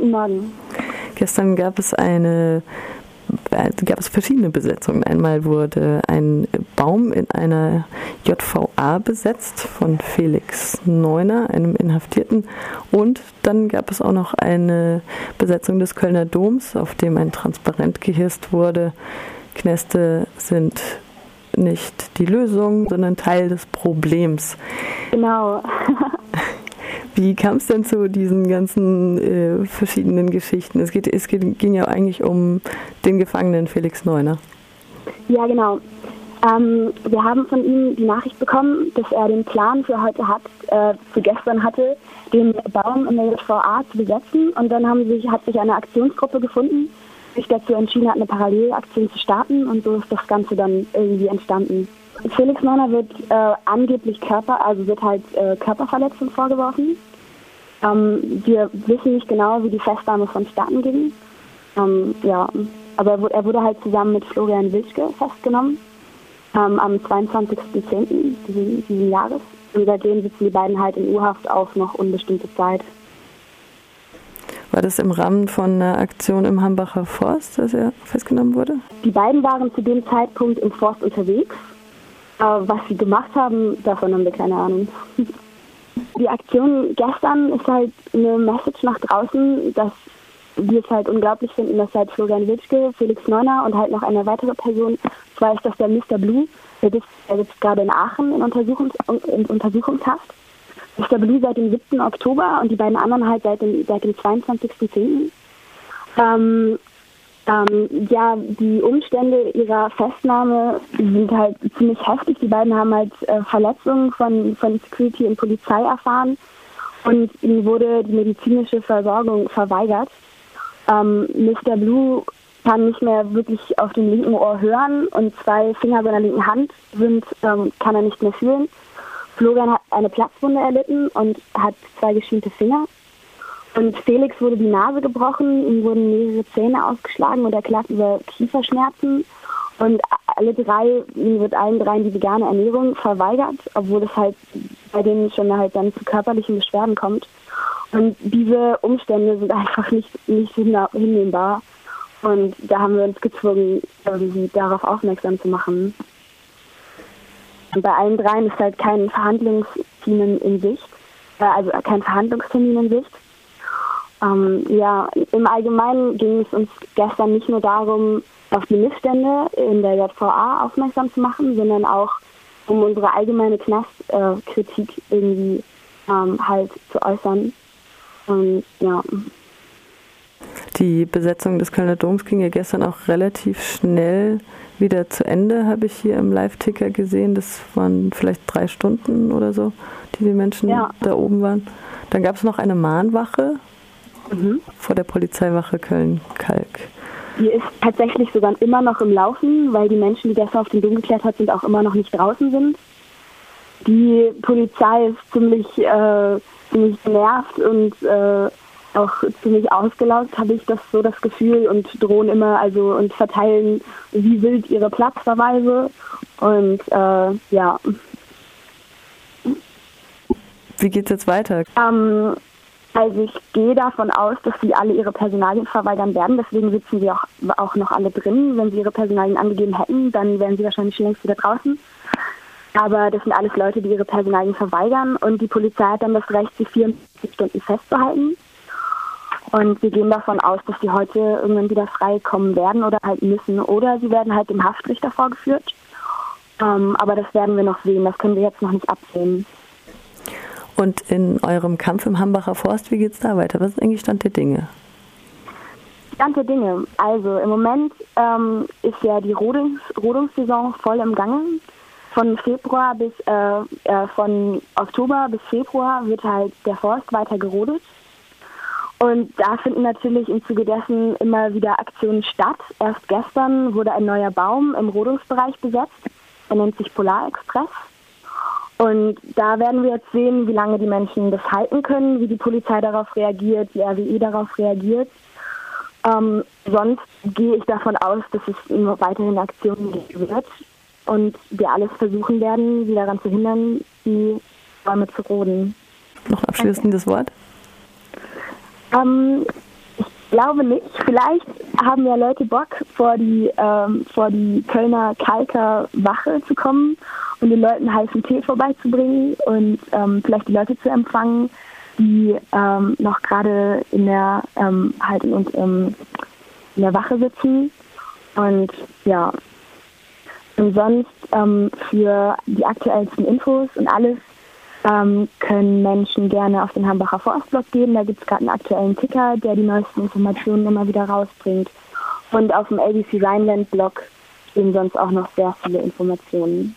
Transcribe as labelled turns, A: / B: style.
A: Guten Morgen.
B: Gestern gab es eine äh, gab es verschiedene Besetzungen. Einmal wurde ein Baum in einer JVA besetzt von Felix Neuner, einem Inhaftierten. Und dann gab es auch noch eine Besetzung des Kölner Doms, auf dem ein Transparent gehisst wurde. Kneste sind nicht die Lösung, sondern Teil des Problems.
A: Genau.
B: Wie kam es denn zu diesen ganzen äh, verschiedenen Geschichten? Es, geht, es geht, ging ja eigentlich um den Gefangenen Felix Neuner.
A: Ja, genau. Ähm, wir haben von ihm die Nachricht bekommen, dass er den Plan für heute hat, äh, für gestern hatte, den Baum in der JVA zu besetzen. Und dann haben sich, hat sich eine Aktionsgruppe gefunden, sich dazu entschieden hat, eine Parallelaktion zu starten. Und so ist das Ganze dann irgendwie entstanden. Felix Neuner wird äh, angeblich Körper, also wird halt äh, Körperverletzung vorgeworfen. Ähm, wir wissen nicht genau, wie die Festnahme vonstatten ging. Ähm, ja, aber er wurde, er wurde, halt zusammen mit Florian Wilschke festgenommen ähm, am 22.10. Diesen, diesen Jahres. Und seitdem sitzen die beiden halt in U-Haft auf noch unbestimmte Zeit.
B: War das im Rahmen von einer Aktion im Hambacher Forst, dass er festgenommen wurde?
A: Die beiden waren zu dem Zeitpunkt im Forst unterwegs was sie gemacht haben, davon haben wir keine Ahnung. Die Aktion gestern ist halt eine Message nach draußen, dass wir es halt unglaublich finden, dass halt Florian Witschke, Felix Neuner und halt noch eine weitere Person, zwar ist das der Mr. Blue, der sitzt, der sitzt gerade in Aachen in, Untersuchungs in Untersuchungshaft. Mr. Blue seit dem 7. Oktober und die beiden anderen halt seit dem, seit dem 22.10. Ähm, ähm, ja, die Umstände ihrer Festnahme sind halt ziemlich heftig. Die beiden haben halt äh, Verletzungen von, von Security und Polizei erfahren und ihnen wurde die medizinische Versorgung verweigert. Ähm, Mr. Blue kann nicht mehr wirklich auf dem linken Ohr hören und zwei Finger seiner linken Hand sind, ähm, kann er nicht mehr fühlen. Florian hat eine Platzwunde erlitten und hat zwei geschiente Finger. Und Felix wurde die Nase gebrochen, ihm wurden mehrere Zähne ausgeschlagen und er klagt über Kieferschmerzen. Und alle drei, ihm wird allen dreien die vegane Ernährung verweigert, obwohl es halt bei denen schon halt dann zu körperlichen Beschwerden kommt. Und diese Umstände sind einfach nicht, nicht hinnehmbar. Und da haben wir uns gezwungen, irgendwie darauf aufmerksam zu machen. Und bei allen dreien ist halt kein Verhandlungsteam in Sicht, äh, also kein Verhandlungstermin in Sicht. Ähm, ja, im Allgemeinen ging es uns gestern nicht nur darum, auf die Missstände in der JVA aufmerksam zu machen, sondern auch um unsere allgemeine Knastkritik äh, irgendwie ähm, halt zu äußern. Und ja.
B: Die Besetzung des Kölner Doms ging ja gestern auch relativ schnell wieder zu Ende, habe ich hier im Live-Ticker gesehen. Das waren vielleicht drei Stunden oder so, die die Menschen ja. da oben waren. Dann gab es noch eine Mahnwache mhm. vor der Polizeiwache Köln-Kalk.
A: Die ist tatsächlich sogar immer noch im Laufen, weil die Menschen, die gestern auf den Dom geklettert sind, auch immer noch nicht draußen sind. Die Polizei ist ziemlich, äh, ziemlich genervt und äh, auch ziemlich ausgelaugt, habe ich das so das Gefühl, und drohen immer, also und verteilen wie wild ihre Platzverweise. Und äh, ja.
B: Wie geht's jetzt weiter?
A: Ähm, also ich gehe davon aus, dass sie alle ihre Personalien verweigern werden. Deswegen sitzen sie auch, auch noch alle drin. Wenn sie ihre Personalien angegeben hätten, dann wären sie wahrscheinlich schon längst wieder draußen. Aber das sind alles Leute, die ihre Personalien verweigern. Und die Polizei hat dann das Recht, sie 24 Stunden festzuhalten. Und wir gehen davon aus, dass sie heute irgendwann wieder frei kommen werden oder halt müssen. Oder sie werden halt dem Haftrichter vorgeführt. Ähm, aber das werden wir noch sehen. Das können wir jetzt noch nicht absehen.
B: Und in eurem Kampf im Hambacher Forst, wie geht es da weiter? Was ist eigentlich Stand der Dinge?
A: Stand der Dinge. Also im Moment ähm, ist ja die Rodungs Rodungssaison voll im Gange. Von Februar bis äh, äh, von Oktober bis Februar wird halt der Forst weiter gerodet. Und da finden natürlich im Zuge dessen immer wieder Aktionen statt. Erst gestern wurde ein neuer Baum im Rodungsbereich besetzt. Er nennt sich Polar Express. Und da werden wir jetzt sehen, wie lange die Menschen das halten können, wie die Polizei darauf reagiert, wie RWE darauf reagiert. Ähm, sonst gehe ich davon aus, dass es nur weiterhin Aktionen geben wird und wir alles versuchen werden, sie daran zu hindern, die Bäume zu roden.
B: Noch ein abschließendes Wort?
A: Ähm, glaube nicht. Vielleicht haben ja Leute Bock, vor die, ähm, vor die Kölner Kalker Wache zu kommen und den Leuten heißen Tee vorbeizubringen und ähm, vielleicht die Leute zu empfangen, die ähm, noch gerade in der ähm, halt in, in, in der Wache sitzen. Und ja, und sonst ähm, für die aktuellsten Infos und alles ähm, können Menschen gerne auf den Hambacher Forstblog gehen. Da gibt es gerade einen aktuellen Ticker, der die neuesten Informationen immer wieder rausbringt. Und auf dem ABC Rheinland Blog stehen sonst auch noch sehr viele Informationen.